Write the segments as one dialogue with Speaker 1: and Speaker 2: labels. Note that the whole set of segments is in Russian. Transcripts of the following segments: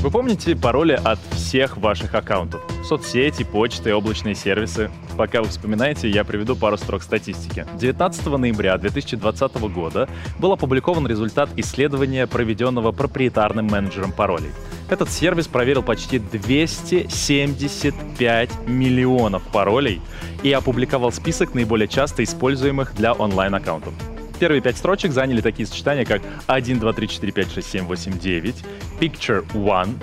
Speaker 1: Вы помните пароли от всех ваших аккаунтов? Соцсети, почты, облачные сервисы. Пока вы вспоминаете, я приведу пару строк статистики. 19 ноября 2020 года был опубликован результат исследования, проведенного проприетарным менеджером паролей. Этот сервис проверил почти 275 миллионов паролей и опубликовал список наиболее часто используемых для онлайн-аккаунтов. Первые пять строчек заняли такие сочетания, как 1, 2, 3, 4, 5, 6, 7, 8, 9, Picture One,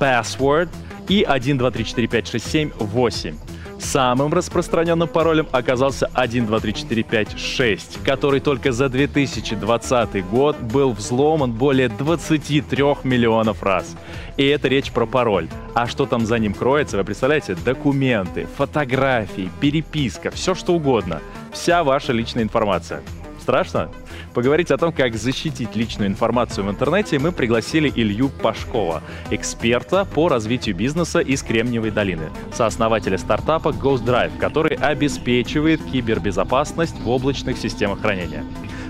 Speaker 1: Password и 1, 2, 3, 4, 5, 6, 7, 8. Самым распространенным паролем оказался 1, 2, 3, 4, 5, 6, который только за 2020 год был взломан более 23 миллионов раз. И это речь про пароль. А что там за ним кроется, вы представляете? Документы, фотографии, переписка, все что угодно. Вся ваша личная информация. Страшно? Поговорить о том, как защитить личную информацию в интернете, мы пригласили Илью Пашкова, эксперта по развитию бизнеса из Кремниевой долины, сооснователя стартапа Ghost Drive, который обеспечивает кибербезопасность в облачных системах хранения.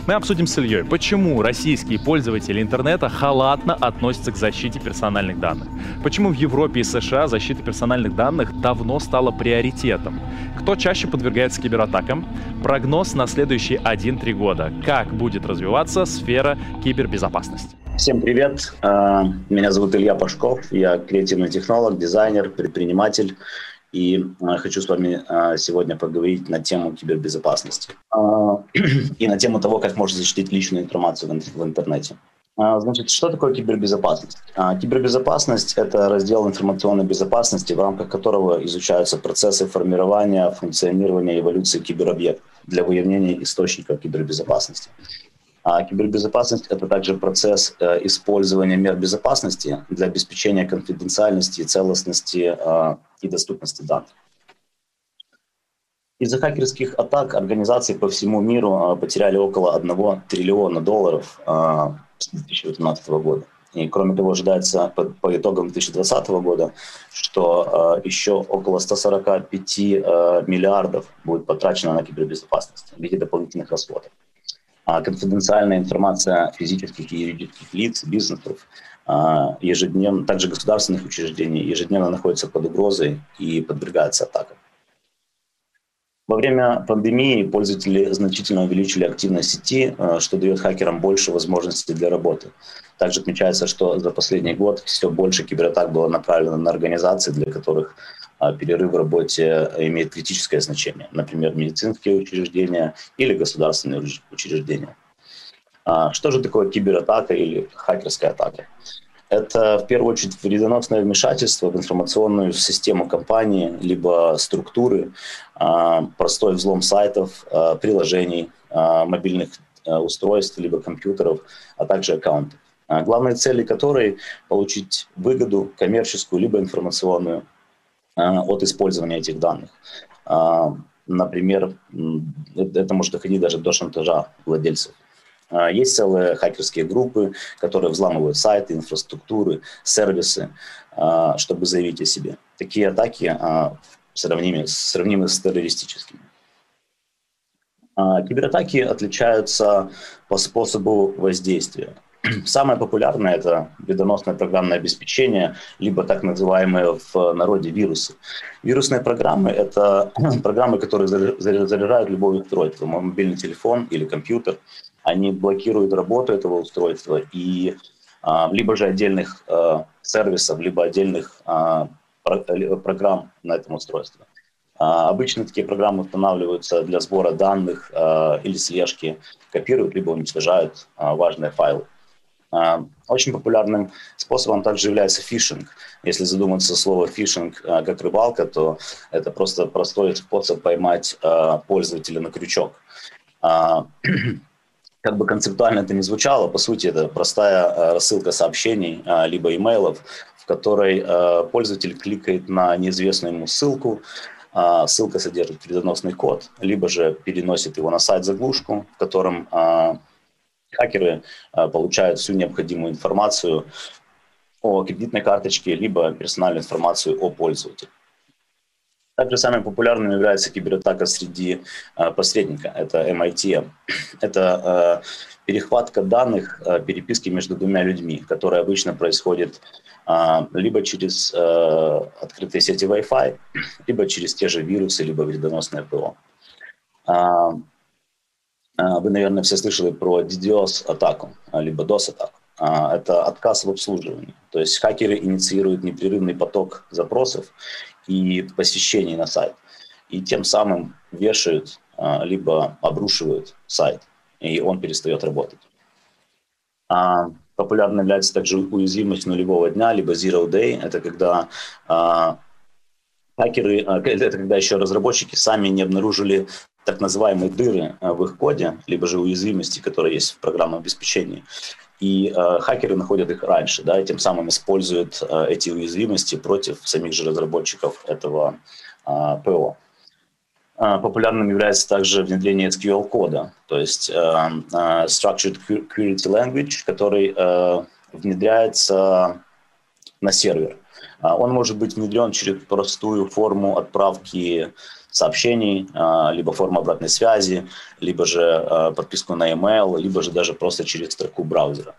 Speaker 1: Мы обсудим с Ильей, почему российские пользователи интернета халатно относятся к защите персональных данных. Почему в Европе и США защита персональных данных давно стала приоритетом. Кто чаще подвергается кибератакам? Прогноз на следующие 1-3 года. Как будет развиваться сфера кибербезопасности?
Speaker 2: Всем привет. А, меня зовут Илья Пашков. Я креативный технолог, дизайнер, предприниматель. И а, хочу с вами а, сегодня поговорить на тему кибербезопасности и на тему того, как можно защитить личную информацию в интернете. Значит, что такое кибербезопасность? Кибербезопасность – это раздел информационной безопасности, в рамках которого изучаются процессы формирования, функционирования эволюции киберобъектов для выявления источников кибербезопасности. А кибербезопасность – это также процесс э, использования мер безопасности для обеспечения конфиденциальности, целостности э, и доступности данных. Из-за хакерских атак организации по всему миру э, потеряли около 1 триллиона долларов с 2018 года. И кроме того, ожидается по, по итогам 2020 года, что э, еще около 145 э, миллиардов будет потрачено на кибербезопасность в виде дополнительных расходов конфиденциальная информация физических и юридических лиц, бизнесов, а, ежедневно, также государственных учреждений ежедневно находится под угрозой и подвергается атакам. Во время пандемии пользователи значительно увеличили активность сети, а, что дает хакерам больше возможностей для работы. Также отмечается, что за последний год все больше кибератак было направлено на организации, для которых а, перерыв в работе имеет критическое значение, например, медицинские учреждения или государственные учреждения. А, что же такое кибератака или хакерская атака? Это в первую очередь вредоносное вмешательство в информационную систему компании, либо структуры, а, простой взлом сайтов, приложений, мобильных устройств, либо компьютеров, а также аккаунтов. Главной цели которой – получить выгоду коммерческую либо информационную Э, от использования этих данных. А, например, это может доходить даже до шантажа владельцев. А, есть целые хакерские группы, которые взламывают сайты, инфраструктуры, сервисы, чтобы заявить о себе. Такие атаки сравнимы, сравнимы с террористическими. Кибератаки отличаются по способу воздействия. Самое популярное – это вредоносное программное обеспечение, либо так называемые в народе вирусы. Вирусные программы – это программы, которые заряжают любое устройство, мобильный телефон или компьютер. Они блокируют работу этого устройства и а, либо же отдельных а, сервисов, либо отдельных а, программ на этом устройстве. Обычно такие программы устанавливаются для сбора данных или слежки, копируют либо уничтожают важные файлы. А, очень популярным способом также является фишинг. Если задуматься слово фишинг а, как рыбалка, то это просто простой способ поймать а, пользователя на крючок. Как бы концептуально это ни звучало, по сути это простая рассылка сообщений либо имейлов, в которой пользователь кликает на неизвестную ему ссылку, ссылка содержит вредоносный код, либо же переносит его на сайт-заглушку, в котором хакеры э, получают всю необходимую информацию о кредитной карточке, либо персональную информацию о пользователе. Также самым популярным является кибератака среди э, посредника. Это MITM. Это э, перехватка данных переписки между двумя людьми, которая обычно происходит либо через открытые сети Wi-Fi, либо через те же вирусы, либо вредоносное ПО. Вы, наверное, все слышали про DDoS-атаку, либо DOS-атаку. Э, это отказ в обслуживании. То есть хакеры инициируют непрерывный поток запросов и посещений на сайт. И тем самым вешают, а, либо обрушивают сайт, и он перестает работать. А, популярно является также уязвимость нулевого дня, либо zero day. Это когда а, хакеры, это когда еще разработчики сами не обнаружили так называемые дыры в их коде, либо же уязвимости, которые есть в программном обеспечении и э, хакеры находят их раньше, да, и тем самым используют э, эти уязвимости против самих же разработчиков этого э, ПО. Э, популярным является также внедрение SQL-кода, то есть э, э, Structured Query Language, который э, внедряется на сервер. Э, он может быть внедрен через простую форму отправки сообщений, а, либо форма обратной связи, либо же а, подписку на email, либо же даже просто через строку браузера.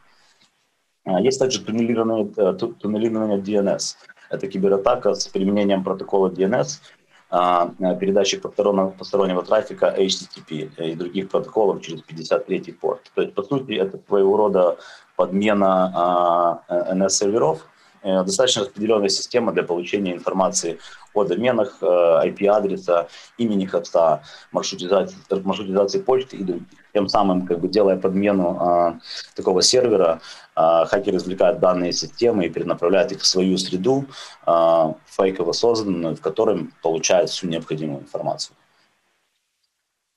Speaker 2: А, есть также туннелирование, э, DNS. Это кибератака с применением протокола DNS, передачи постороннего трафика HTTP и других протоколов через 53 порт. То есть, по сути, это своего рода подмена NS-серверов, Э, достаточно распределенная система для получения информации о доменах, э, IP-адреса, имени хоста, маршрутизации, маршрутизации почты и. Тем самым, как бы делая подмену а, такого сервера, а, хакер извлекает данные системы и перенаправляет их в свою среду, а, фейково созданную, в которой получает всю необходимую информацию.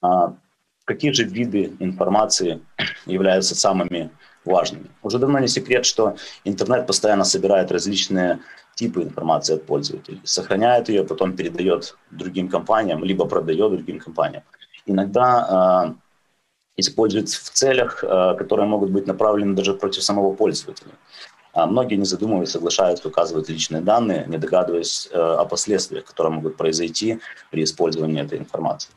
Speaker 2: А, какие же виды информации являются самыми важными. Уже давно не секрет, что интернет постоянно собирает различные типы информации от пользователей, сохраняет ее, потом передает другим компаниям, либо продает другим компаниям. Иногда э, используется в целях, э, которые могут быть направлены даже против самого пользователя. А многие, не задумываясь, соглашаются указывать личные данные, не догадываясь э, о последствиях, которые могут произойти при использовании этой информации.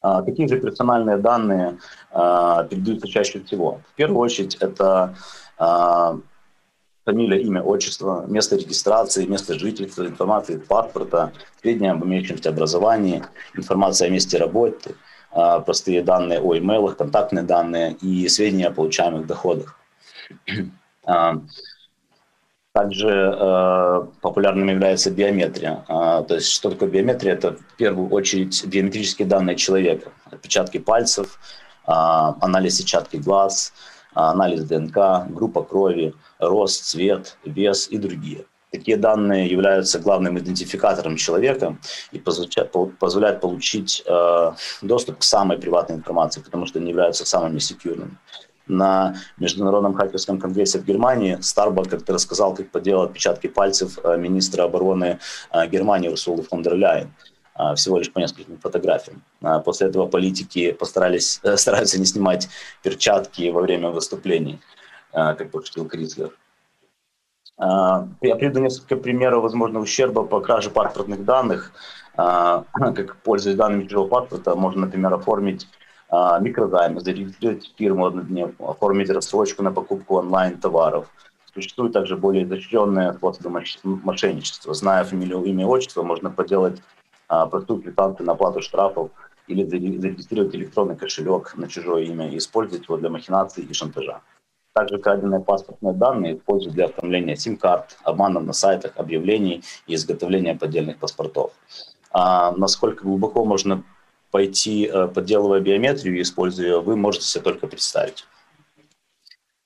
Speaker 2: А, какие же персональные данные а, передаются чаще всего? В первую очередь это а, фамилия, имя, отчество, место регистрации, место жительства, информация из паспорта, сведения об имеющемся образовании, информация о месте работы, простые данные о имейлах, контактные данные и сведения о получаемых доходах. Также э, популярным является биометрия. Э, то есть что такое биометрия? Это в первую очередь биометрические данные человека. Отпечатки пальцев, э, анализ сетчатки глаз, э, анализ ДНК, группа крови, рост, цвет, вес и другие. Такие данные являются главным идентификатором человека и позволяют получить э, доступ к самой приватной информации, потому что они являются самыми секьюрными на Международном хакерском конгрессе в Германии Старбак как-то рассказал, как поделал отпечатки пальцев э, министра обороны э, Германии Урсулы фон дер Ляйен э, всего лишь по нескольким фотографиям. После этого политики постарались, стараются не снимать перчатки во время выступлений, как пошутил Крислер. Я приведу несколько примеров возможного ущерба по краже паспортных данных. Как пользуясь данными чужого паспорта, можно, например, оформить микрозаймы, зарегистрировать фирму однодневку, оформить рассрочку на покупку онлайн-товаров. Существуют также более изощренные способы мошенничества. Зная фамилию, имя отчество, можно поделать а, простую квитанцию на оплату штрафов или зарегистрировать электронный кошелек на чужое имя и использовать его для махинаций и шантажа. Также краденные паспортные данные используют для оформления сим-карт, обманов на сайтах, объявлений и изготовления поддельных паспортов. А насколько глубоко можно пойти, э, подделывая биометрию и используя ее, вы можете себе только представить.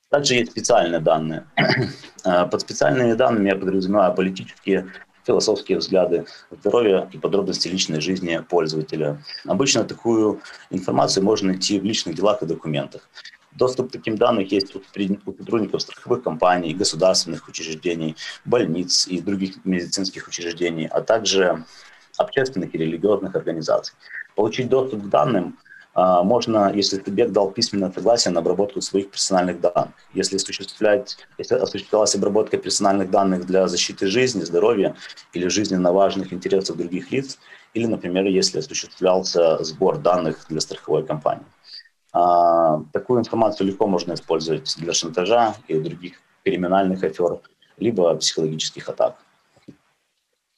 Speaker 2: Также есть специальные данные. Э, под специальными данными я подразумеваю политические, философские взгляды, здоровье и подробности личной жизни пользователя. Обычно такую информацию можно найти в личных делах и документах. Доступ к таким данным есть у сотрудников страховых компаний, государственных учреждений, больниц и других медицинских учреждений, а также общественных и религиозных организаций. Получить доступ к данным а, можно, если субъект дал письменное согласие на обработку своих персональных данных. Если, осуществлять, если осуществлялась обработка персональных данных для защиты жизни, здоровья или жизненно важных интересов других лиц, или, например, если осуществлялся сбор данных для страховой компании. А, такую информацию легко можно использовать для шантажа и других криминальных афер, либо психологических атак.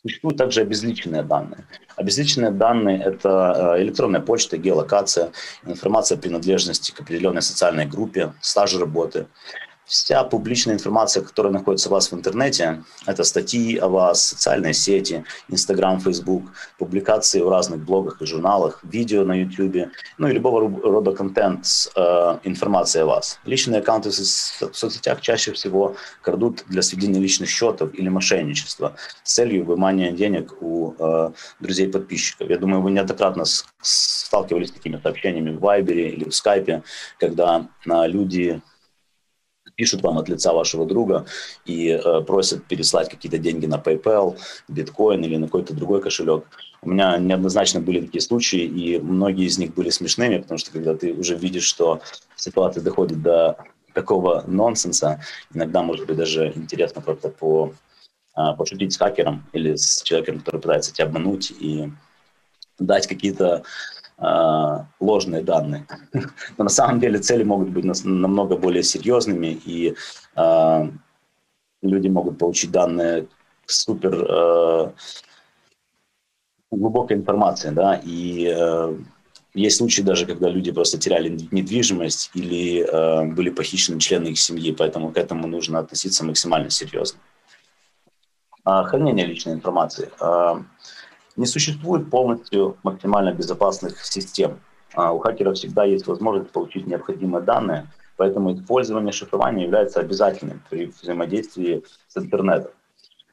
Speaker 2: Существуют также обезличенные данные. Обезличенные данные – это э, электронная почта, геолокация, информация о принадлежности к определенной социальной группе, стаж работы, Вся публичная информация, которая находится у вас в интернете, это статьи о вас, социальные сети, Instagram, Facebook, публикации в разных блогах и журналах, видео на YouTube, ну и любого рода контент с э, информацией о вас. Личные аккаунты в соцсетях чаще всего крадут для сведения личных счетов или мошенничества с целью вымания денег у э, друзей-подписчиков. Я думаю, вы неоднократно сталкивались с такими сообщениями в Вайбере или в Скайпе, когда э, люди пишут вам от лица вашего друга и э, просят переслать какие-то деньги на PayPal, биткоин или на какой-то другой кошелек. У меня неоднозначно были такие случаи, и многие из них были смешными, потому что когда ты уже видишь, что ситуация доходит до такого нонсенса, иногда может быть даже интересно просто по, а, пошутить с хакером или с человеком, который пытается тебя обмануть и дать какие-то ложные данные. Но на самом деле цели могут быть намного более серьезными, и э, люди могут получить данные супер э, глубокой информации, да, и э, есть случаи даже, когда люди просто теряли недвижимость или э, были похищены члены их семьи, поэтому к этому нужно относиться максимально серьезно. А, хранение личной информации. А, не существует полностью максимально безопасных систем. А у хакера всегда есть возможность получить необходимые данные, поэтому использование шифрования является обязательным при взаимодействии с интернетом.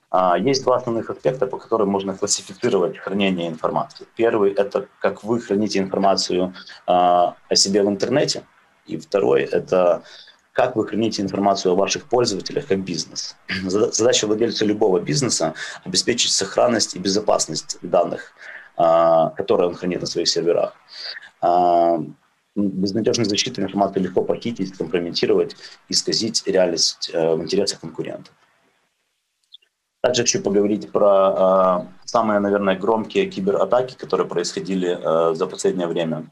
Speaker 2: А, есть два основных аспекта, по которым можно классифицировать хранение информации. Первый – это как вы храните информацию а, о себе в интернете. И второй – это как вы храните информацию о ваших пользователях как бизнес. Задача владельца любого бизнеса – обеспечить сохранность и безопасность данных, а, которые он хранит на своих серверах. А, Безнадежной защиты информации легко похитить, компрометировать, исказить реальность э, в интересах конкурентов. Также хочу поговорить про э, самые, наверное, громкие кибератаки, которые происходили э, за последнее время.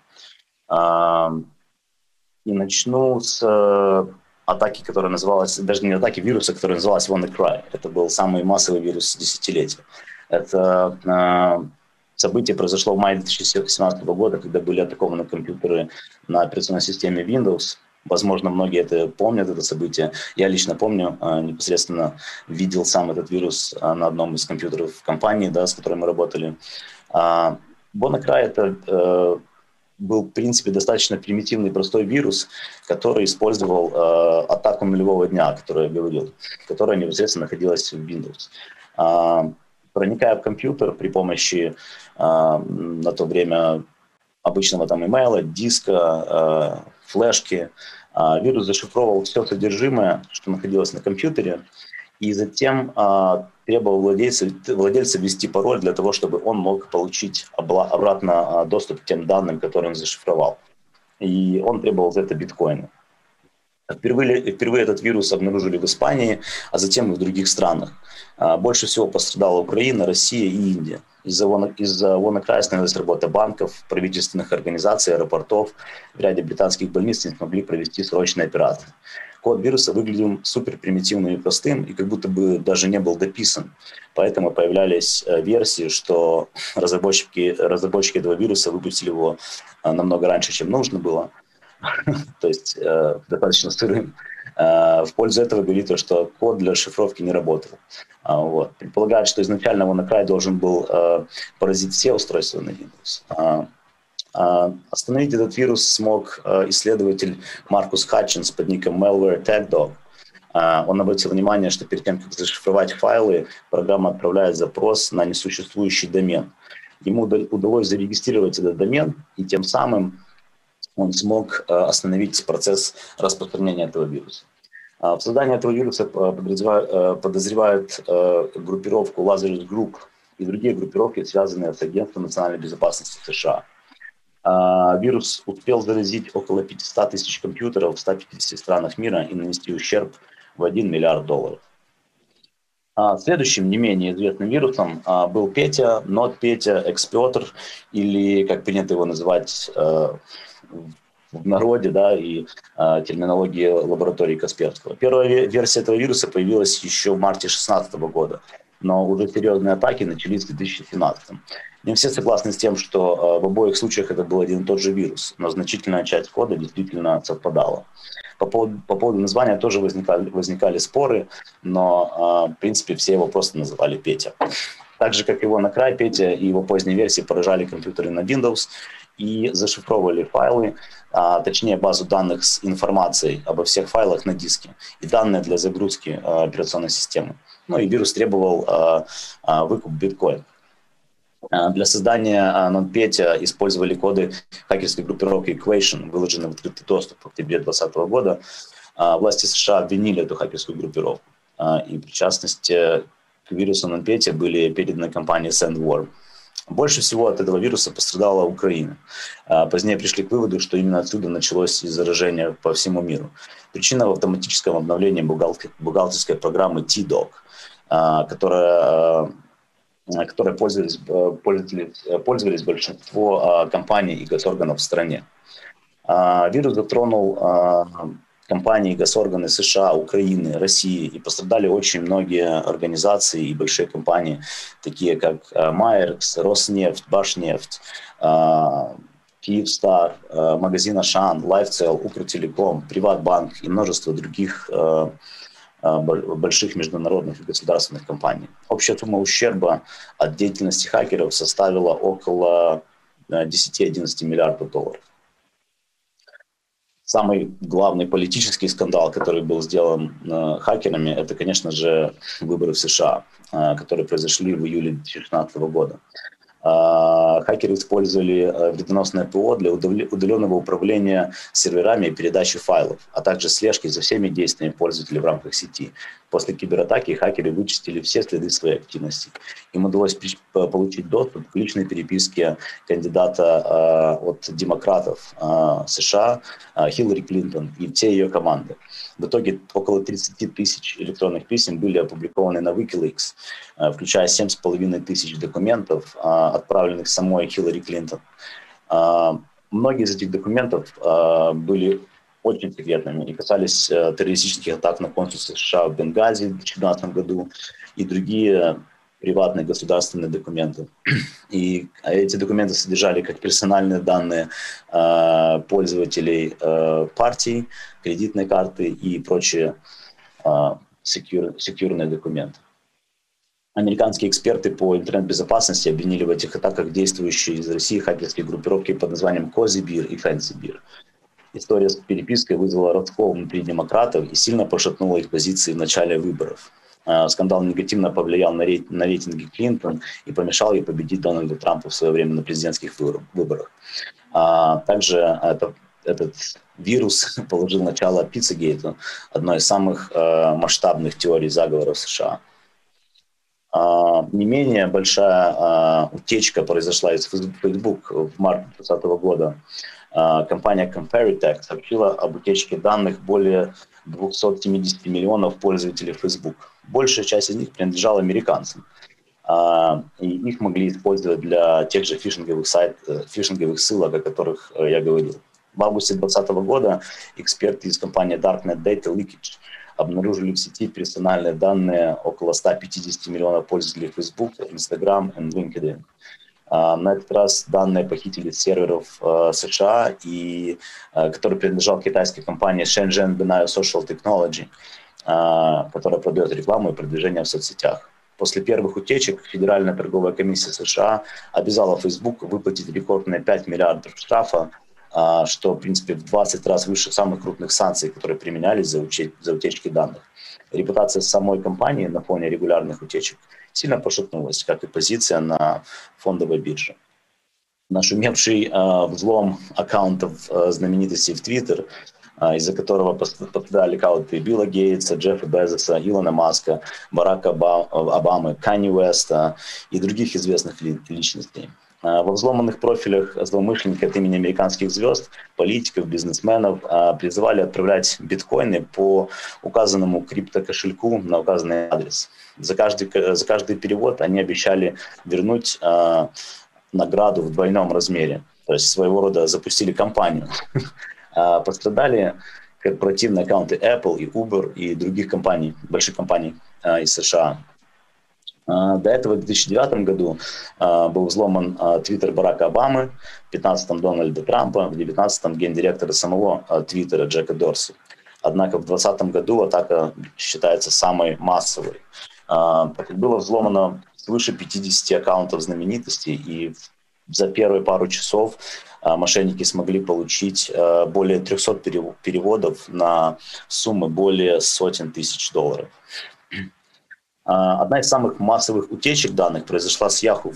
Speaker 2: И начну с э, атаки, которая называлась, даже не атаки, вируса, который назывался WannaCry. Это был самый массовый вирус десятилетия. Это э, событие произошло в мае 2017 года, когда были атакованы компьютеры на операционной системе Windows. Возможно, многие это помнят, это событие. Я лично помню, э, непосредственно видел сам этот вирус э, на одном из компьютеров компании, да, с которой мы работали. Э, WannaCry – это э, был, в принципе, достаточно примитивный, простой вирус, который использовал э, атаку нулевого дня, о которой я говорил, которая непосредственно находилась в Windows. Э, проникая в компьютер при помощи э, на то время обычного там имейла, диска, э, флешки, э, вирус зашифровывал все содержимое, что находилось на компьютере, и затем а, требовал владельца, владельца ввести пароль для того, чтобы он мог получить обратно а, доступ к тем данным, которые он зашифровал. И он требовал за это биткоины. Впервые, впервые этот вирус обнаружили в Испании, а затем и в других странах. А, больше всего пострадала Украина, Россия и Индия. Из-за из WannaCry остановилась работа банков, правительственных организаций, аэропортов. В ряде британских больниц не смогли провести срочные операции код вируса выглядел супер примитивным и простым, и как будто бы даже не был дописан. Поэтому появлялись э, версии, что разработчики, разработчики этого вируса выпустили его э, намного раньше, чем нужно было. То есть э, достаточно сырым. В пользу этого говорит то, что код для шифровки не работал. А. Предполагают, что изначально он на край должен был поразить все устройства на Windows. А, а, остановить этот вирус смог а, исследователь Маркус Хатчинс под ником Malware TagDog. А, он обратил внимание, что перед тем, как зашифровать файлы, программа отправляет запрос на несуществующий домен. Ему удалось зарегистрировать этот домен, и тем самым он смог остановить процесс распространения этого вируса. В создании этого вируса подозревают группировку Lazarus Group и другие группировки, связанные с Агентством национальной безопасности США. А, вирус успел заразить около 500 тысяч компьютеров в 150 странах мира и нанести ущерб в 1 миллиард долларов. А, следующим не менее известным вирусом а, был Петя, Нот Петя, Экспетр, или, как принято его называть э, в народе, да, и терминологии лаборатории Касперского. Первая версия этого вируса появилась еще в марте 2016 года, но уже серьезные атаки начались в 2017. Не все согласны с тем, что э, в обоих случаях это был один и тот же вирус, но значительная часть кода действительно совпадала. По поводу, по поводу названия тоже возникали, возникали споры, но, э, в принципе, все его просто называли Петя. Так же, как его на край Петя и его поздние версии поражали компьютеры на Windows и зашифровывали файлы, а, точнее базу данных с информацией обо всех файлах на диске и данные для загрузки а, операционной системы. Ну и вирус требовал а, а, выкуп биткоин. А, для создания NotPetya использовали коды хакерской группировки Equation, выложенные в открытый доступ в октябре 2020 года. Власти США обвинили эту хакерскую группировку. И, в частности, к вирусу NotPetya были переданы компании SendWarm. Больше всего от этого вируса пострадала Украина. Позднее пришли к выводу, что именно отсюда началось заражение по всему миру. Причина в автоматическом обновлении бухгалтерской программы T-Dog, которая Э, которой пользовались, э, пользовались, э, пользовались большинство компаний и госорганов в стране. Вирус затронул компании и госорганы США, Украины, России, и пострадали очень многие организации и большие компании, такие как Майеркс, Роснефть, Башнефть, Киевстар, магазин Ашан, Лайфцел, Укртелеком, Приватбанк и множество других больших международных и государственных компаний. Общая сумма ущерба от деятельности хакеров составила около 10-11 э, миллиардов долларов. Самый главный политический скандал, который был сделан э, хакерами, это, конечно же, выборы в США, э, которые произошли в июле 2016 года. А, хакеры использовали э, вредоносное ПО для удаленного управления серверами и передачи файлов, а также слежки за всеми действиями пользователей в рамках сети. После кибератаки хакеры вычистили все следы своей активности. Им удалось получить доступ к личной переписке кандидата э, от демократов э, США Хиллари Клинтон и все ее команды. В итоге около 30 тысяч электронных писем были опубликованы на Wikileaks, включая 7,5 тысяч документов, э, отправленных самой Хиллари Клинтон. Э, многие из этих документов были очень секретными и касались террористических атак на консульство США в Бенгази в 2012 году и другие приватные государственные документы. И эти документы содержали как персональные данные э, пользователей э, партий, кредитные карты и прочие э, секьюр, секьюрные документы. Американские эксперты по интернет-безопасности обвинили в этих атаках действующие из России хакерские группировки под названием Козибир и Фэнсибир. История с перепиской вызвала раскол внутри демократов и сильно пошатнула их позиции в начале выборов. Э, скандал негативно повлиял на, рейт, на рейтинги Клинтон и помешал ей победить Дональда Трампа в свое время на президентских выборах. А, также это, этот вирус положил начало Пиццегейту, одной из самых э, масштабных теорий заговора в США. А, не менее большая а, утечка произошла из Facebook в марте 2020 года. А, компания Comparitech сообщила об утечке данных более 270 миллионов пользователей Facebook. Большая часть из них принадлежала американцам. И их могли использовать для тех же фишинговых, сайт, э, фишинговых ссылок, о которых э, я говорил. В августе 2020 года эксперты из компании Darknet Data Leakage обнаружили в сети персональные данные около 150 миллионов пользователей Facebook, Instagram и LinkedIn. А, на этот раз данные похитили с серверов э, США, и, э, который принадлежал китайской компании Shenzhen Benai Social Technology, которая продает рекламу и продвижение в соцсетях. После первых утечек Федеральная торговая комиссия США обязала Facebook выплатить рекордные 5 миллиардов штрафа, что, в принципе, в 20 раз выше самых крупных санкций, которые применялись за, за утечки данных. Репутация самой компании на фоне регулярных утечек – сильно пошатнулась, как и позиция на фондовой бирже. Нашумевший э, взлом аккаунтов э, знаменитостей в Твиттер, э, из-за которого пострадали аккаунты Билла Гейтса, Джеффа Безоса, Илона Маска, Барака Обамы, Канни Уэста и других известных личностей. Во взломанных профилях злоумышленники от имени американских звезд, политиков, бизнесменов призывали отправлять биткоины по указанному криптокошельку на указанный адрес. За каждый, за каждый перевод они обещали вернуть награду в двойном размере. То есть своего рода запустили компанию. Пострадали корпоративные аккаунты Apple и Uber и других компаний, больших компаний из США. А, до этого в 2009 году а, был взломан а, твиттер Барака Обамы, в 2015 Дональда Трампа, в 2019 гендиректора самого твиттера Джека Дорси. Однако в 2020 году атака считается самой массовой. Было взломано свыше 50 аккаунтов знаменитостей, и за первые пару часов мошенники смогли получить более 300 переводов на суммы более сотен тысяч долларов. А, одна из самых массовых утечек данных произошла с Yahoo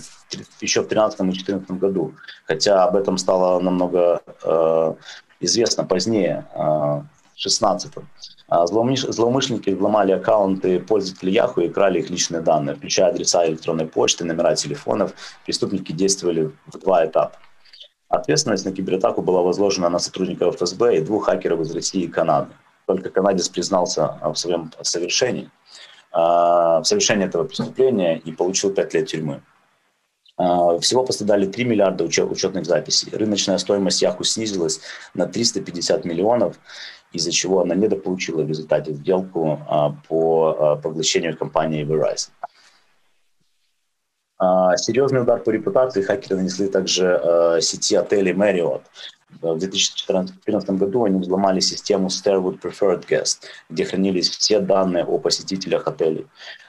Speaker 2: еще в 2013 и 2014 году, хотя об этом стало намного э, известно позднее, э, в 2016. А, злоумышленники взломали аккаунты пользователей Yahoo и крали их личные данные, включая адреса электронной почты, номера телефонов. Преступники действовали в два этапа. Ответственность на кибератаку была возложена на сотрудников ФСБ и двух хакеров из России и Канады. Только канадец признался в своем совершении – в совершении этого преступления и получил 5 лет тюрьмы. А, всего пострадали 3 миллиарда учетных записей. Рыночная стоимость Яху снизилась на 350 миллионов, из-за чего она недополучила в результате сделку а, по а, поглощению компании Verizon. Серьезный удар по репутации хакеры нанесли также сети отелей Marriott. В 2014 году они взломали систему Starwood Preferred Guest, где хранились все данные о посетителях отелей.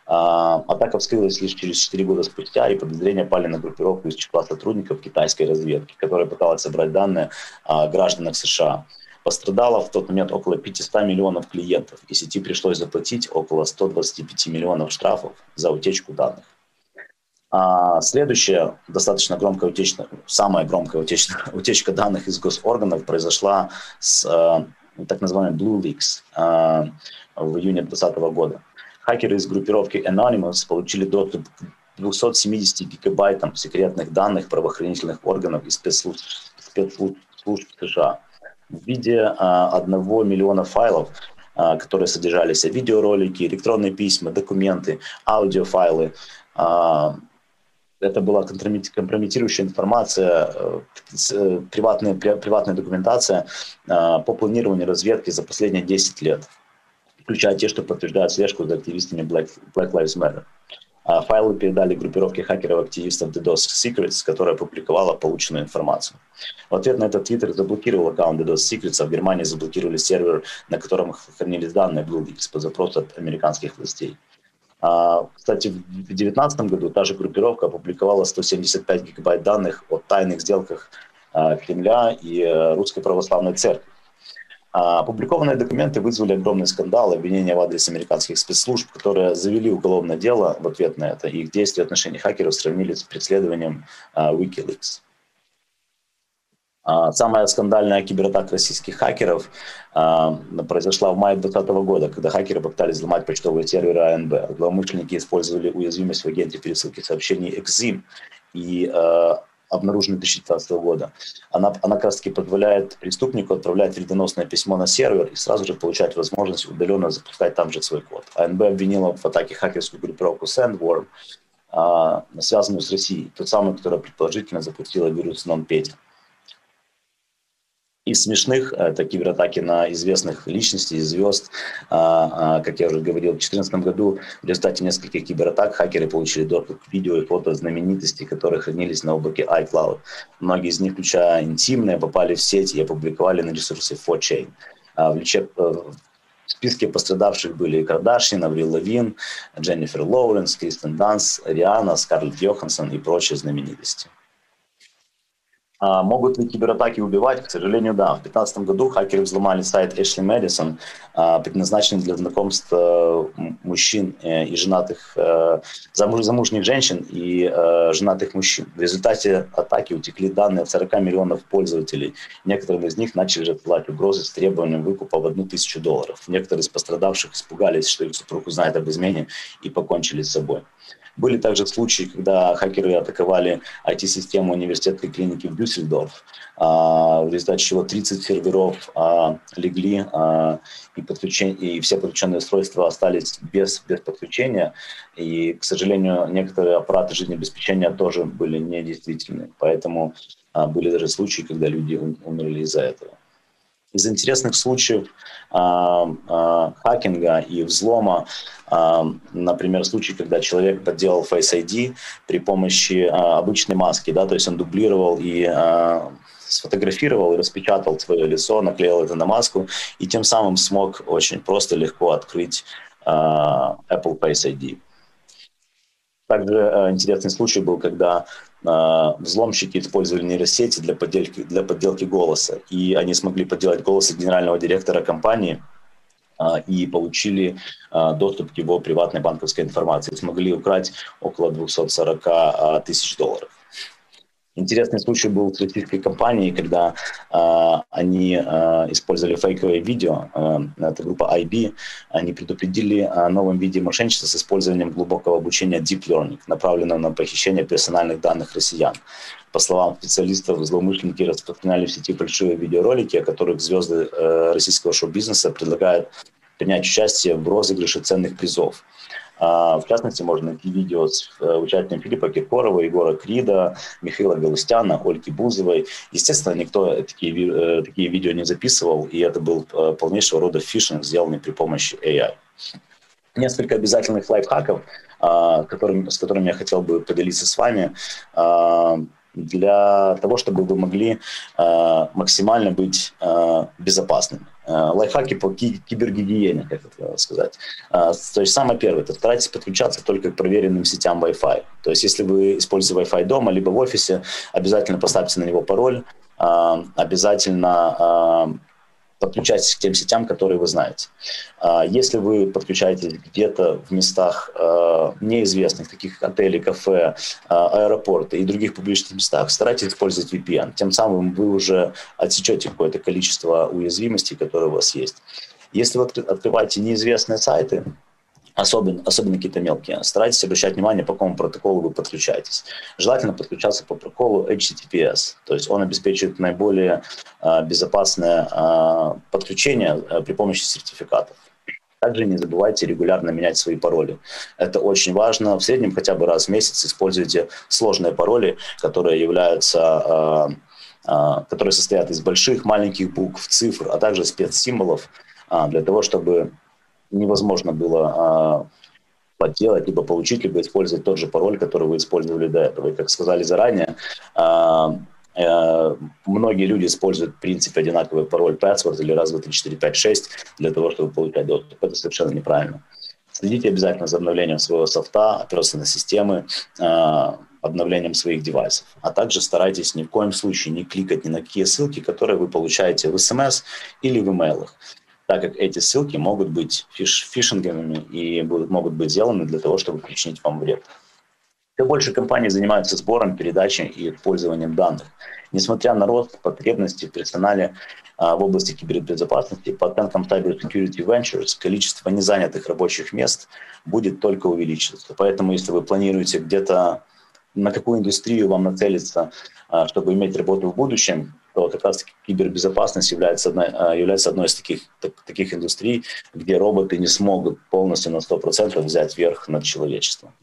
Speaker 2: А, атака вскрылась лишь через 4 года спустя, и подозрения пали на группировку из числа сотрудников китайской разведки, которая пыталась собрать данные о гражданах США. Пострадало в тот момент около 500 миллионов клиентов, и сети пришлось заплатить около 125 миллионов штрафов за утечку данных. А следующая достаточно громкая утечка, самая громкая утечка, утечка данных из госорганов произошла с э, так называемой Blue Leaks э, в июне 2020 года. Хакеры из группировки Anonymous получили доступ к 270 гигабайтам секретных данных правоохранительных органов и спецслужб, спецслужб США в виде э, одного миллиона файлов, э, которые содержались видеоролики, электронные письма, документы, аудиофайлы, э, это была компрометирующая информация, э, э, приватная, приватная документация э, по планированию разведки за последние 10 лет, включая те, что подтверждают слежку за активистами Black, Black Lives Matter. А файлы передали группировке хакеров-активистов DDoS Secrets, которая опубликовала полученную информацию. В ответ на этот твиттер заблокировал аккаунт DDoS Secrets, а в Германии заблокировали сервер, на котором хранились данные BlueLeaks по запросу от американских властей. А, кстати, в 2019 году та же группировка опубликовала 175 гигабайт данных о тайных сделках а, Кремля и э, Русской Православной Церкви. А, опубликованные документы вызвали огромный скандал, обвинения в адрес американских спецслужб, которые завели уголовное дело в ответ на это. Их действия в отношении хакеров сравнили с преследованием Wikileaks. А, самая скандальная кибератака российских хакеров а, произошла в мае 2020 года, когда хакеры попытались взломать почтовые серверы АНБ. Злоумышленники использовали уязвимость в агенте пересылки сообщений Exim и а, обнаруженной 2015 года. Она, она как раз таки позволяет преступнику отправлять вредоносное письмо на сервер и сразу же получать возможность удаленно запускать там же свой код. АНБ обвинила в атаке хакерскую группировку Sandworm, связанную с Россией, тот самый, которая предположительно запустила вирус NonPetya. Из смешных – это кибератаки на известных личностей, звезд. А, а, как я уже говорил, в 2014 году в результате нескольких кибератак хакеры получили доступ к видео и фото знаменитостей, которые хранились на облаке iCloud. Многие из них, включая интимные, попали в сеть и опубликовали на ресурсе 4chain. А, в. Э, в списке пострадавших были Кардашьян, Аврил Лавин, Дженнифер Лоуренс, Кристен Данс, Риана, Скарлетт Йоханссон и прочие знаменитости. А могут ли кибератаки убивать? К сожалению, да. В 2015 году хакеры взломали сайт Ashley Madison, а, предназначенный для знакомства э, мужчин э, и женатых, э, замужних женщин и женатых мужчин. В результате атаки утекли данные от 40 миллионов пользователей. Некоторым из них начали отсылать угрозы с требованием выкупа в одну тысячу долларов. Некоторые из пострадавших испугались, что их супруг узнает об измене и покончили с собой. Были также случаи, когда хакеры атаковали IT-систему университетской клиники в Дюссельдорф, а, в результате чего 30 серверов а, легли, а, и, подключение, и все подключенные устройства остались без, без подключения. И, к сожалению, некоторые аппараты жизнеобеспечения тоже были недействительны. Поэтому были даже случаи, когда люди умерли из-за этого. Из интересных случаев а, а, хакинга и взлома, а, например, случай, когда человек подделал Face ID при помощи обычной маски, да, то есть он дублировал и сфотографировал и распечатал свое лицо, наклеил это на маску и тем самым смог очень просто легко открыть Apple Face ID. Также э, интересный случай был, когда э, взломщики использовали нейросети для подделки, для подделки голоса, и они смогли подделать голос генерального директора компании э, и получили доступ к его приватной банковской информации, смогли украть около 240 э, тысяч долларов. Интересный случай был с российской компанией, когда э, они э, использовали фейковое видео, э, это группа IB, они предупредили о новом виде мошенничества с использованием глубокого обучения Deep Learning, направленного на похищение персональных данных россиян. По словам специалистов, злоумышленники распространяли в сети фальшивые видеоролики, о которых звезды э, российского шоу-бизнеса предлагают принять участие в розыгрыше ценных призов. А, в частности, можно найти видео с э, участием Филиппа Киркорова, Егора Крида, Михаила Галустяна, Ольги Бузовой. Естественно, никто такие, э, такие видео не записывал, и это был э, полнейшего рода фишинг, сделанный при помощи AI. Несколько обязательных лайфхаков, а, которым, с которыми я хотел бы поделиться с вами а, для того, чтобы вы могли максимально быть безопасными. Э, лайфхаки по кибергигиене, как это сказать. Э, то есть самое первое, это старайтесь подключаться только к проверенным сетям Wi-Fi. То есть если вы используете Wi-Fi дома, либо в офисе, обязательно поставьте на него пароль, э, обязательно подключайтесь к тем сетям, которые вы знаете. А, если вы подключаетесь где-то в местах а, неизвестных, таких как отели, кафе, а, аэропорты и других публичных местах, старайтесь использовать VPN. Тем самым вы уже отсечете какое-то количество уязвимостей, которые у вас есть. Если вы открываете неизвестные сайты, особенно, особенно какие-то мелкие, старайтесь обращать внимание, по какому протоколу вы подключаетесь. Желательно подключаться по протоколу HTTPS, то есть он обеспечивает наиболее э, безопасное э, подключение э, при помощи сертификатов. Также не забывайте регулярно менять свои пароли. Это очень важно. В среднем хотя бы раз в месяц используйте сложные пароли, которые являются которые состоят из больших, маленьких букв, цифр, а также спецсимволов, для того, чтобы невозможно было а, подделать, либо получить, либо использовать тот же пароль, который вы использовали до этого. И как сказали заранее, а, а, многие люди используют в принципе одинаковый пароль password или раз, два, три, четыре, пять, шесть для того, чтобы получать доступ. Это совершенно неправильно. Следите обязательно за обновлением своего софта, операционной системы, обновлением своих девайсов. А также старайтесь ни в коем случае не кликать ни на какие ссылки, которые вы получаете в смс или в имейлах так как эти ссылки могут быть фиш фишинговыми и будут, могут быть сделаны для того, чтобы причинить вам вред. Все больше компаний занимаются сбором, передачей и использованием данных. Несмотря на рост потребностей в персонале а, в области кибербезопасности, по оценкам Cyber Security Ventures, количество незанятых рабочих мест будет только увеличиваться. Поэтому, если вы планируете где-то на какую индустрию вам нацелиться, а, чтобы иметь работу в будущем, то как раз кибербезопасность является а, является одной из таких, так, таких индустрий, где роботы не смогут полностью на 100% взять верх над человечеством.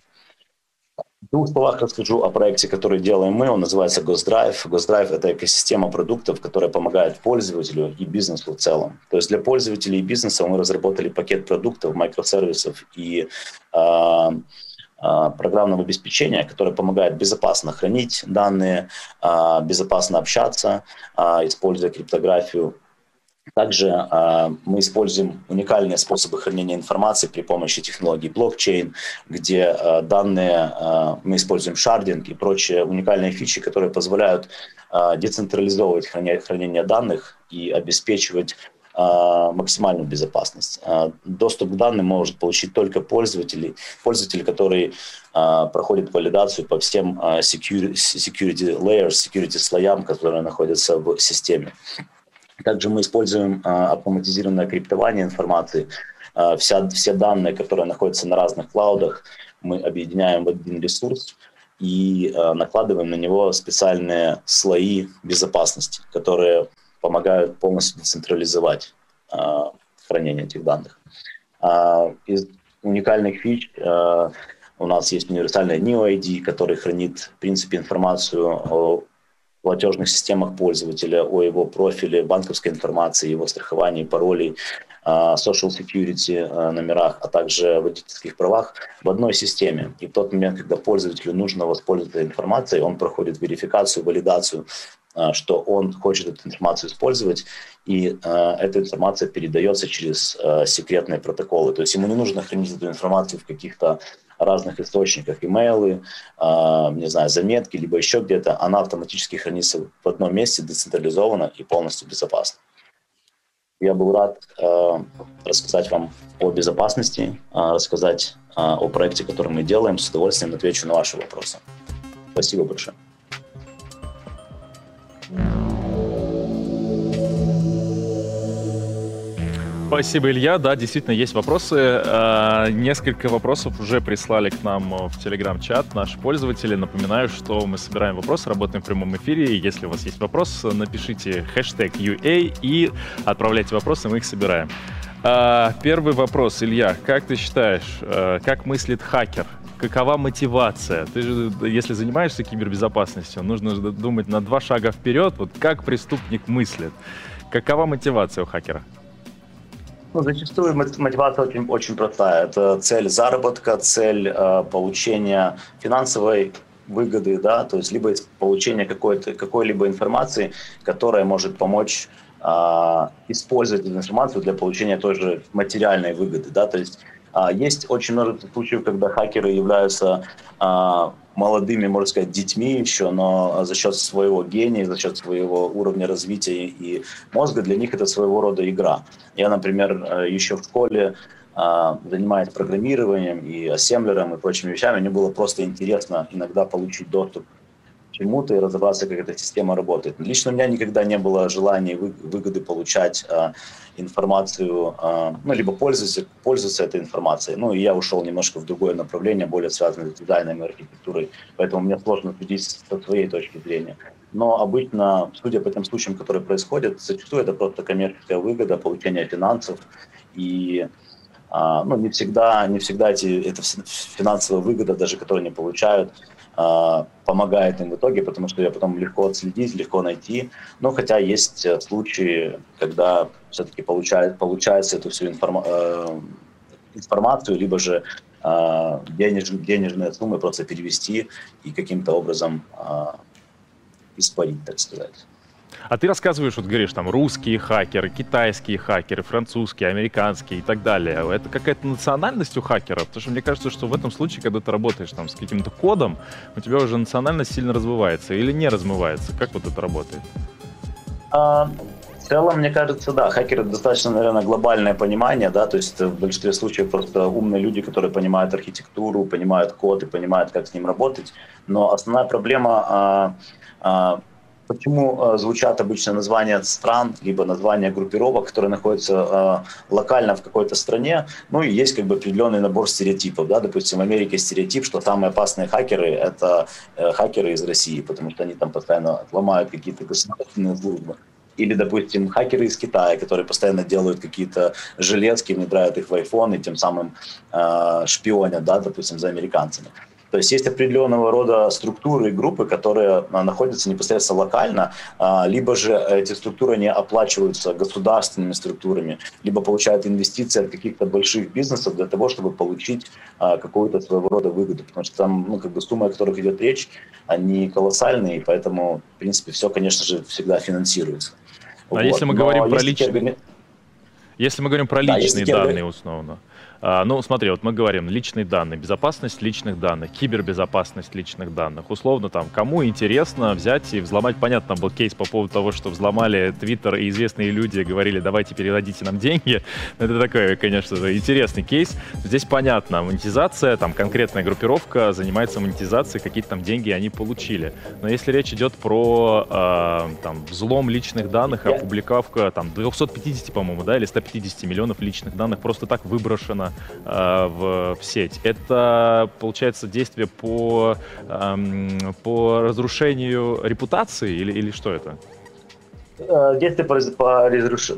Speaker 2: В двух словах расскажу о проекте, который делаем мы. Он называется GhostDrive. GhostDrive – это экосистема продуктов, которая помогает пользователю и бизнесу в целом. То есть для пользователей и бизнеса мы разработали пакет продуктов, микросервисов и э, программного обеспечения, которое помогает безопасно хранить данные, а, безопасно общаться, а, используя криптографию. Также мы используем уникальные способы хранения информации при помощи технологий блокчейн, где данные, мы используем шардинг и прочие уникальные фичи, которые позволяют децентрализовывать хранение данных и обеспечивать максимальную безопасность. А, доступ к данным может получить только пользователи, пользователи которые а, проходят валидацию по всем security, layers, security слоям, которые находятся в системе. Также мы используем автоматизированное криптование информации, вся, все данные, которые находятся на разных клаудах, мы объединяем в один ресурс и накладываем на него специальные слои безопасности, которые помогают полностью децентрализовать хранение этих данных. Из уникальных фич у нас есть универсальный NeoID, который хранит, в принципе, информацию о платежных системах пользователя, о его профиле, банковской информации, его страховании, паролей, а, social security а, номерах, а также водительских правах в одной системе. И в тот момент, когда пользователю нужно воспользоваться информацией, он проходит верификацию, валидацию, а, что он хочет эту информацию использовать, и эта информация передается через секретные протоколы. То есть ему не нужно хранить эту информацию в каких-то разных источниках, имейлы, э, не знаю, заметки, либо еще где-то, она автоматически хранится в одном месте, децентрализованно и полностью безопасно. Я был рад э, рассказать вам о безопасности, э, рассказать э, о проекте, который мы делаем. С удовольствием отвечу на ваши вопросы. Спасибо большое.
Speaker 1: Спасибо, Илья. Да, действительно, есть вопросы. А, несколько вопросов уже прислали к нам в Telegram-чат наши пользователи. Напоминаю, что мы собираем вопросы, работаем в прямом эфире. Если у вас есть вопрос, напишите хэштег UA и отправляйте вопросы, мы их собираем. А, первый вопрос, Илья. Как ты считаешь, как мыслит хакер? какова мотивация? Ты же, если занимаешься кибербезопасностью, нужно думать на два шага вперед, вот как преступник мыслит. Какова мотивация у хакера?
Speaker 2: Ну, зачастую мотивация очень, очень простая. Это цель заработка, цель э, получения финансовой выгоды, да, то есть либо получение какой-то, какой-либо информации, которая может помочь э, использовать эту информацию для получения той же материальной выгоды, да, то есть э, есть очень много случаев, когда хакеры являются э, молодыми, можно сказать, детьми еще, но за счет своего гения, за счет своего уровня развития и мозга для них это своего рода игра. Я, например, э, еще в школе э, занимаясь программированием и ассемблером и прочими вещами, мне было просто интересно иногда получить доступ чему-то и разобраться, как эта система работает. Лично у меня никогда не было желания выгоды получать э, информацию, а, ну, либо пользоваться, пользоваться этой информацией. Ну, и я ушел немножко в другое направление, более связанное с дизайном и архитектурой, поэтому мне сложно судить со своей точки зрения. Но обычно, судя по тем случаям, которые происходят, зачастую это просто коммерческая выгода, получение финансов, и а, ну, не всегда, не всегда эти, эта финансовая выгода, даже которые они получают, помогает им в итоге, потому что ее потом легко отследить, легко найти. Но хотя есть э, случаи, когда все-таки получает, получается эту всю информа э, информацию, либо же э, денеж, денежные суммы просто перевести и каким-то образом э, испарить, так сказать.
Speaker 1: А ты рассказываешь, вот говоришь, там, русские хакеры, китайские хакеры, французские, американские и так далее. Это какая-то национальность у хакеров? Потому что мне кажется, что в этом случае, когда ты работаешь там с каким-то кодом, у тебя уже национальность сильно развивается или не размывается. Как вот это работает?
Speaker 2: А, в целом, мне кажется, да, хакеры достаточно, наверное, глобальное понимание, да, то есть в большинстве случаев просто умные люди, которые понимают архитектуру, понимают код и понимают, как с ним работать. Но основная проблема а, а, Почему э, звучат обычно названия стран, либо названия группировок, которые находятся э, локально в какой-то стране, ну и есть как бы определенный набор стереотипов, да, допустим, в Америке стереотип, что самые опасные хакеры – это э, хакеры из России, потому что они там постоянно ломают какие-то государственные службы. Или, допустим, хакеры из Китая, которые постоянно делают какие-то железки, внедряют их в iPhone и тем самым э, шпионят, да, допустим, за американцами. То есть есть определенного рода структуры и группы, которые а, находятся непосредственно локально, а, либо же эти структуры не оплачиваются государственными структурами, либо получают инвестиции от каких-то больших бизнесов для того, чтобы получить а, какую-то своего рода выгоду. Потому что там ну, как бы суммы, о которых идет речь, они колоссальные, и поэтому, в принципе, все, конечно же, всегда финансируется.
Speaker 1: А вот. если мы говорим Но про личные... Если мы говорим про личные да, данные, условно, А, ну, смотри, вот мы говорим личные данные, безопасность личных данных, кибербезопасность личных данных. Условно там, кому интересно взять и взломать, понятно, был кейс по поводу того, что взломали Твиттер и известные люди говорили, давайте переводите нам деньги. Это такой, конечно, интересный кейс. Здесь понятно, монетизация, там конкретная группировка занимается монетизацией, какие-то там деньги они получили. Но если речь идет про э, там, взлом личных данных, опубликовка там 250, по-моему, да, или 150 миллионов личных данных просто так выброшено э, в, в сеть. Это, получается, действие по, э, по разрушению репутации или, или что это?
Speaker 2: Э, действия по, по,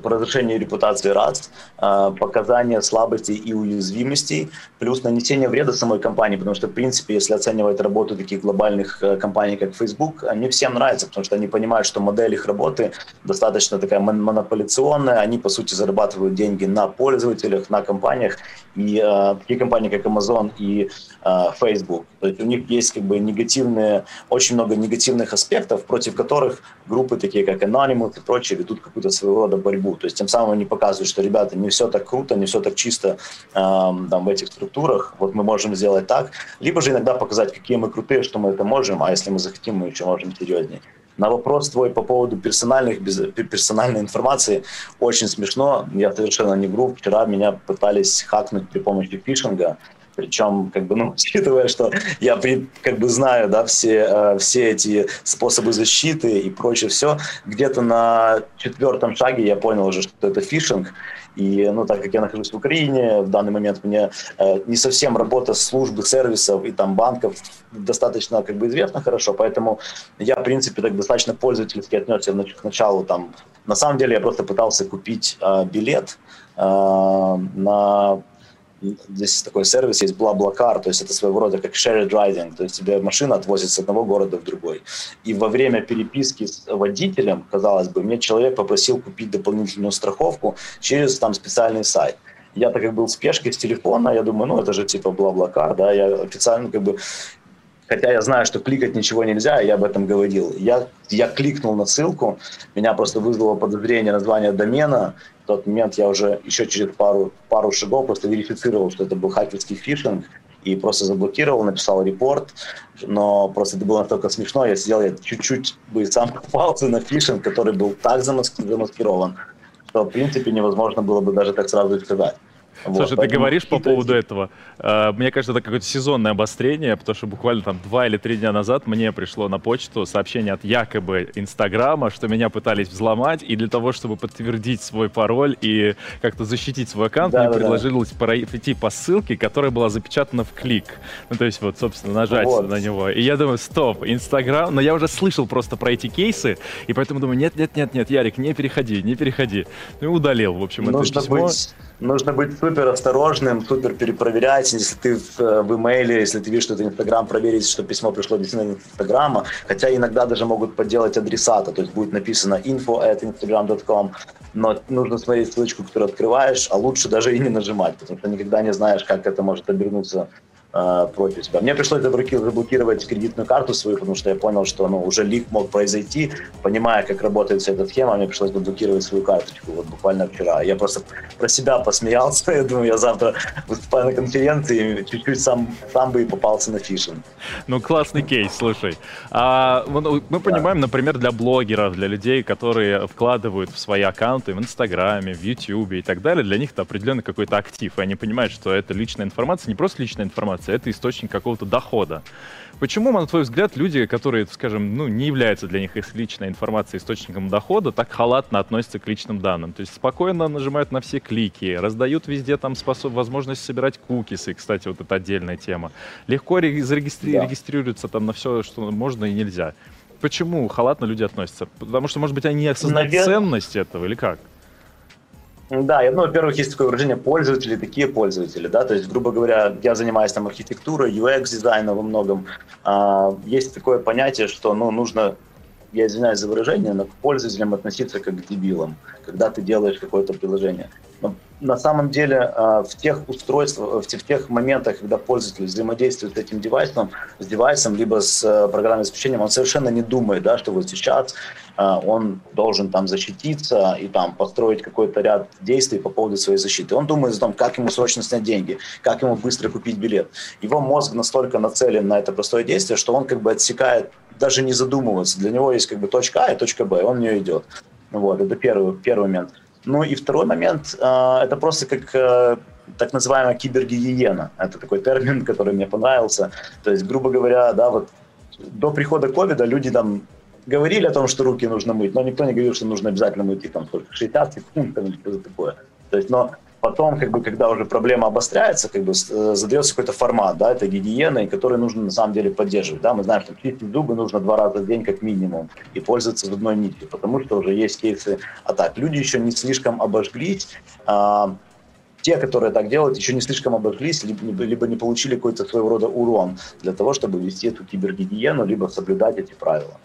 Speaker 2: по разрушению репутации? Раз, э, показания слабостей и уязвимостей, плюс нанесение вреда самой компании, потому что, в принципе, если оценивать работу таких глобальных э, компаний, как Facebook, они всем нравятся, потому что они понимают, что модель их работы достаточно такая монополиционная, они, по сути, зарабатывают деньги на пользователях, на компаниях, и э, такие компании, как Amazon и э, Facebook. То есть у них есть как бы негативные, очень много негативных аспектов, против которых группы такие, как Anonymous и прочие, ведут какую-то своего рода борьбу. То есть тем самым они показывают, что, ребята, не все так круто, не все так чисто э, там, в этих структурах, вот мы можем сделать так. Либо же иногда показать, какие мы крутые, что мы это можем, а если мы захотим, мы еще можем серьезнее. На вопрос твой по поводу персональных, без, персональной информации очень смешно. Я совершенно не вру. Вчера меня пытались хакнуть при помощи фишинга. Причем, как бы, ну, учитывая, что я как бы знаю, да, все, э, все эти способы защиты и прочее все, где-то на четвертом шаге я понял уже, что это фишинг. И, ну, так как я нахожусь в Украине, в данный момент мне э, не совсем работа службы, сервисов и там банков достаточно как бы известна хорошо, поэтому я, в принципе, так достаточно пользовательски отнесся к началу там. На самом деле я просто пытался купить э, билет э, на здесь такой сервис есть BlaBlaCar, то есть это своего рода как shared riding, то есть тебе машина отвозит с одного города в другой. И во время переписки с водителем, казалось бы, мне человек попросил купить дополнительную страховку через там специальный сайт. Я так как был в спешке с телефона, я думаю, ну это же типа BlaBlaCar, да, я официально как бы Хотя я знаю, что кликать ничего нельзя, я об этом говорил. Я, я кликнул на ссылку, меня просто вызвало подозрение названия домена, в тот момент я уже еще через пару, пару шагов просто верифицировал, что это был хакерский фишинг, и просто заблокировал, написал репорт, но просто это было настолько смешно, я сидел, я чуть-чуть бы сам попался на фишинг, который был так замаскирован, что в принципе невозможно было бы даже так сразу сказать.
Speaker 1: Слушай, вот, ты говоришь по поводу этого. А, мне кажется, это какое-то сезонное обострение, потому что буквально там два или три дня назад мне пришло на почту сообщение от якобы Инстаграма, что меня пытались взломать, и для того, чтобы подтвердить свой пароль и как-то защитить свой аккаунт, да, мне да, предложилось да. пройти по ссылке, которая была запечатана в клик. Ну, то есть вот, собственно, нажать вот. на него. И я думаю, стоп, Инстаграм, но я уже слышал просто про эти кейсы, и поэтому думаю, нет-нет-нет-нет, Ярик, не переходи, не переходи. Ну и удалил, в общем,
Speaker 2: Нужно это письмо. Быть нужно быть супер осторожным, супер перепроверять. Если ты в, э, в имейле, если ты видишь, что это Инстаграм, проверить, что письмо пришло действительно из Инстаграма. Хотя иногда даже могут подделать адресата, то есть будет написано info at instagram.com, но нужно смотреть ссылочку, которую открываешь, а лучше даже и не нажимать, потому что никогда не знаешь, как это может обернуться э, против себя. Мне пришлось заблокировать кредитную карту свою, потому что я понял, что ну, уже лик мог произойти. Понимая, как работает вся эта схема, мне пришлось заблокировать свою карточку вот буквально вчера. Я просто про себя посмеялся. Я думаю, я завтра выступаю на конференции и чуть-чуть сам, сам бы и попался на фишинг.
Speaker 1: Ну, классный кейс, слушай. А, ну, мы понимаем, да. например, для блогеров, для людей, которые вкладывают в свои аккаунты в Инстаграме, в Ютьюбе и так далее, для них это определенный какой-то актив. И они понимают, что это личная информация, не просто личная информация, информация, это источник какого-то дохода. Почему, на твой взгляд, люди, которые, скажем, ну, не являются для них их личная информация источником дохода, так халатно относятся к личным данным? То есть спокойно нажимают на все клики, раздают везде там способ, возможность собирать кукисы, кстати, вот это отдельная тема. Легко зарегистри- да. регистрируются там на все, что можно и нельзя. Почему халатно люди относятся? Потому что, может быть, они не осознают Навер... ценность этого или как?
Speaker 2: Да, ну, во-первых, есть такое выражение пользователи, такие пользователи, да, то есть, грубо говоря, я занимаюсь там архитектурой, UX-дизайном во многом. А, есть такое понятие, что, ну, нужно, я извиняюсь за выражение, но к пользователям относиться как к дебилам, когда ты делаешь какое-то приложение. Но на самом деле э, в тех устройствах, в тех моментах, когда пользователь взаимодействует с этим девайсом, с девайсом, либо с э, программным обеспечением, он совершенно не думает, да, что вот сейчас он должен там защититься и там построить какой-то ряд действий по поводу своей защиты. Он думает о том, как ему срочно снять деньги, как ему быстро купить билет. Его мозг настолько нацелен на это простое действие, что он как бы отсекает, даже не задумывается. Для него есть как бы точка А и точка Б, он в нее идет. Вот, это первый, первый момент. Ну и второй момент, э, это просто как э, так называемая кибергигиена. Это такой термин, который мне понравился. То есть, грубо говоря, да, вот до прихода ковида люди там говорили о том, что руки нужно мыть, но никто не говорил, что нужно обязательно мыть их там сколько, 60 секунд или что-то такое. То есть, но потом, как бы, когда уже проблема обостряется, как бы э, задается какой-то формат, да, это гигиена, который нужно на самом деле поддерживать, да, мы знаем, что чистить зубы нужно два раза в день как минимум и пользоваться зубной нитью, потому что уже есть кейсы атак. Люди еще не слишком обожглись, а, те, которые так делают, еще не слишком обожглись, либо, либо не получили какой-то своего рода урон для того, чтобы вести эту кибергигиену, либо соблюдать эти правила.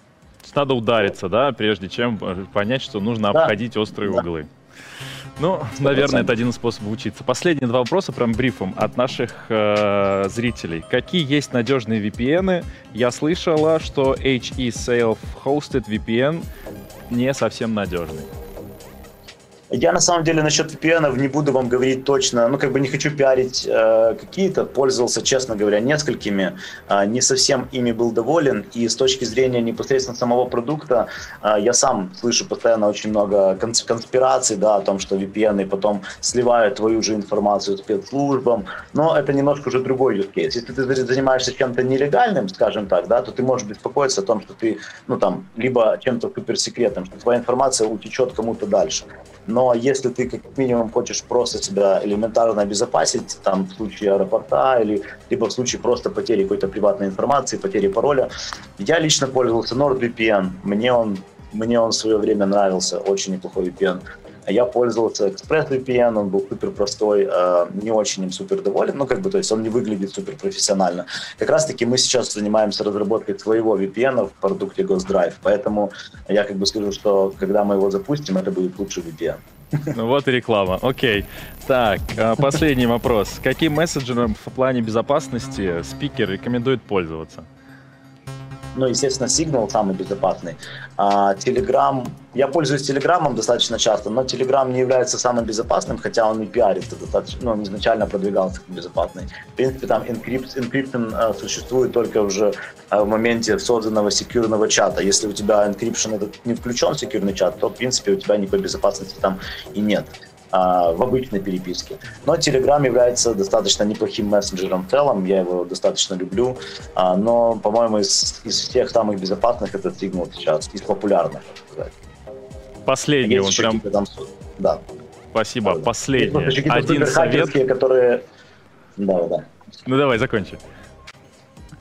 Speaker 1: Надо удариться, да, прежде чем э, понять, что нужно да. обходить острые да. углы. Ну, 100%. наверное, это один из способов учиться. Последние два вопроса, прям брифом, от наших э, зрителей. Какие есть надежные VPN? Я слышала, что HE Self-Hosted VPN не совсем надежный.
Speaker 2: Я на самом деле насчет VPN не буду вам говорить точно, ну как бы не хочу пиарить э, какие-то, пользовался, честно говоря, несколькими, э, не совсем ими был доволен, и с точки зрения непосредственно самого продукта, э, я сам слышу постоянно очень много конспираций, да, о том, что VPN потом сливают твою же информацию спецслужбам, но это немножко уже другой use case. Если ты занимаешься чем-то нелегальным, скажем так, да, то ты можешь беспокоиться о том, что ты, ну там, либо чем-то суперсекретным, что твоя информация утечет кому-то дальше. Но если ты как минимум хочешь просто себя элементарно обезопасить, там в случае аэропорта или либо в случае просто потери какой-то приватной информации, потери пароля, я лично пользовался NordVPN. Мне он, мне он в свое время нравился, очень неплохой VPN. Я пользовался ExpressVPN, он был супер простой, э, не очень им супер доволен, ну как бы, то есть он не выглядит супер профессионально. Как раз таки мы сейчас занимаемся разработкой своего VPN в продукте GhostDrive, поэтому я как бы скажу, что когда мы его запустим, это будет лучший VPN.
Speaker 1: Ну вот и реклама. Окей. Так, э, последний вопрос. Каким мессенджером в плане безопасности спикер рекомендует пользоваться?
Speaker 2: Ну, естественно, Signal самый безопасный. А, Telegram, я пользуюсь Telegram достаточно часто, но Telegram не является самым безопасным, хотя он и пиарится ну, он изначально продвигался как безопасный. В принципе, там encrypt, encryption а, существует только уже а, в моменте созданного секьюрного чата. Если у тебя encryption этот не включен в секьюрный чат, то, в принципе, у тебя никакой безопасности там и нет в обычной переписке. Но Telegram является достаточно неплохим мессенджером в целом, я его достаточно люблю, а, но, по-моему, из, из всех самых безопасных это Signal сейчас, из популярных, так сказать.
Speaker 1: Последний, он прям... Там...
Speaker 2: Да.
Speaker 1: Спасибо, последний. Один совет...
Speaker 2: которые... Да, да.
Speaker 1: Ну давай, закончи.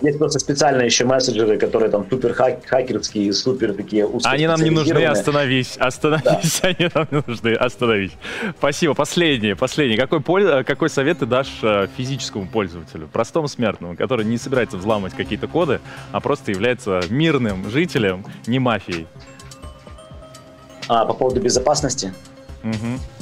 Speaker 2: Есть просто специальные еще мессенджеры, которые там супер хакерские, супер такие
Speaker 1: Они нам не нужны, остановись, остановись, да. они нам не нужны, остановись. Спасибо. Последнее, последнее. Какой, какой совет ты дашь э, физическому пользователю, простому смертному, который не собирается взламывать какие-то коды, а просто является мирным жителем, не мафией?
Speaker 2: А, по поводу безопасности?
Speaker 1: Угу.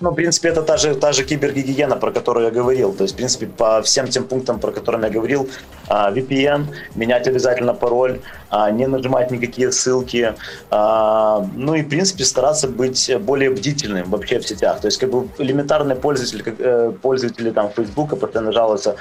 Speaker 2: Ну, в принципе, это та же, та же кибергигиена, про которую я говорил. То есть, в принципе, по всем тем пунктам, про которые я говорил, а, VPN, менять обязательно пароль, а, не нажимать никакие ссылки, а, ну и, в принципе, стараться быть более бдительным вообще в сетях. То есть, как бы элементарный пользователь, как, э, пользователи там Фейсбука постоянно жалуются,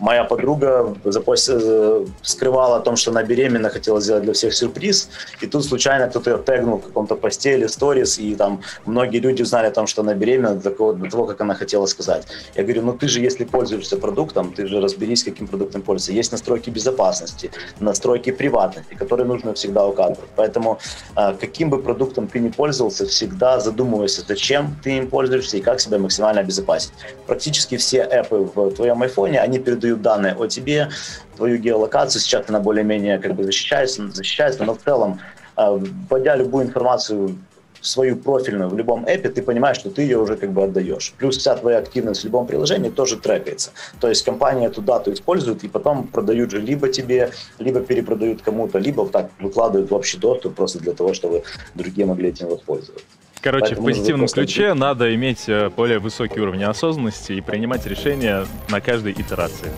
Speaker 2: моя подруга запост... Э, скрывала о том, что она беременна, хотела сделать для всех сюрприз, и тут случайно кто-то ее тегнул в каком-то посте или сторис, и там многие люди узнали о том, что она беременна до того, до того, как она хотела сказать. Я говорю, ну ты же, если пользуешься продуктом, ты же разберись, каким продуктом пользуешься. Есть настройки безопасности, настройки приватности, которые нужно всегда указывать. Поэтому э, каким бы продуктом ты не пользовался, всегда задумывайся, зачем ты им пользуешься и как себя максимально обезопасить. Практически все аппы в твоем айфоне, они передают передают данные о тебе, твою геолокацию. Сейчас она более-менее как бы защищается, защищается, но в целом, а, вводя любую информацию свою профильную в любом эпе, ты понимаешь, что ты ее уже как бы отдаешь. Плюс вся твоя активность в любом приложении тоже трекается. То есть компания эту дату использует и потом продают же либо тебе, либо перепродают кому-то, либо так выкладывают в общий доступ просто для того, чтобы другие могли этим воспользоваться.
Speaker 1: Короче, Поэтому в позитивном ключе надо иметь э, более высокий уровень осознанности и принимать решения на каждой итерации.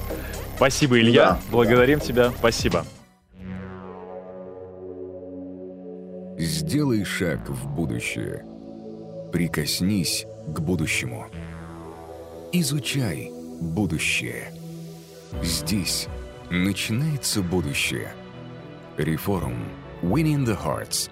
Speaker 1: Спасибо, Илья. Да, Благодарим да. тебя. Спасибо.
Speaker 3: Сделай шаг в будущее. Прикоснись к будущему. Изучай будущее. Здесь начинается будущее. Реформ. Winning the Hearts –